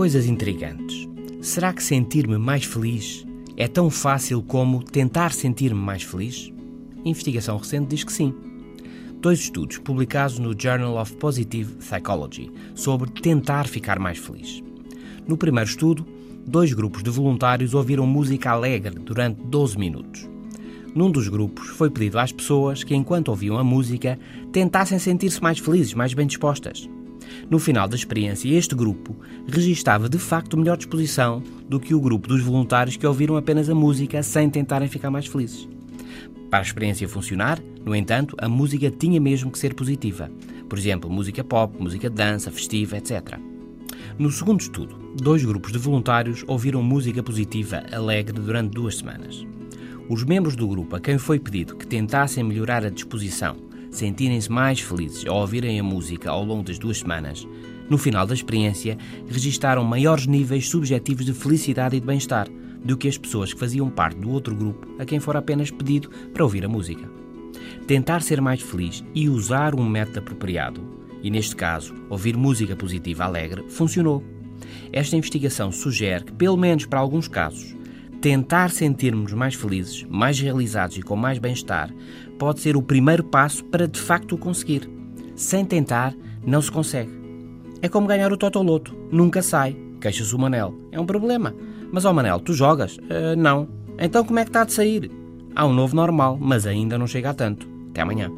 Coisas intrigantes. Será que sentir-me mais feliz é tão fácil como tentar sentir-me mais feliz? Investigação recente diz que sim. Dois estudos publicados no Journal of Positive Psychology sobre tentar ficar mais feliz. No primeiro estudo, dois grupos de voluntários ouviram música alegre durante 12 minutos. Num dos grupos, foi pedido às pessoas que, enquanto ouviam a música, tentassem sentir-se mais felizes, mais bem dispostas. No final da experiência, este grupo registava de facto melhor disposição do que o grupo dos voluntários que ouviram apenas a música sem tentarem ficar mais felizes. Para a experiência funcionar, no entanto, a música tinha mesmo que ser positiva. Por exemplo, música pop, música de dança, festiva, etc. No segundo estudo, dois grupos de voluntários ouviram música positiva alegre durante duas semanas. Os membros do grupo a quem foi pedido que tentassem melhorar a disposição sentirem-se mais felizes ao ouvirem a música ao longo das duas semanas, no final da experiência, registaram maiores níveis subjetivos de felicidade e de bem-estar do que as pessoas que faziam parte do outro grupo a quem fora apenas pedido para ouvir a música. Tentar ser mais feliz e usar um método apropriado, e neste caso, ouvir música positiva alegre, funcionou. Esta investigação sugere que, pelo menos para alguns casos, tentar sentirmos mais felizes, mais realizados e com mais bem-estar pode ser o primeiro passo para de facto o conseguir. Sem tentar, não se consegue. É como ganhar o Totoloto. Nunca sai. Queixas o Manel. É um problema. Mas, ó Manel, tu jogas? Uh, não. Então como é que está de sair? Há um novo normal, mas ainda não chega a tanto. Até amanhã.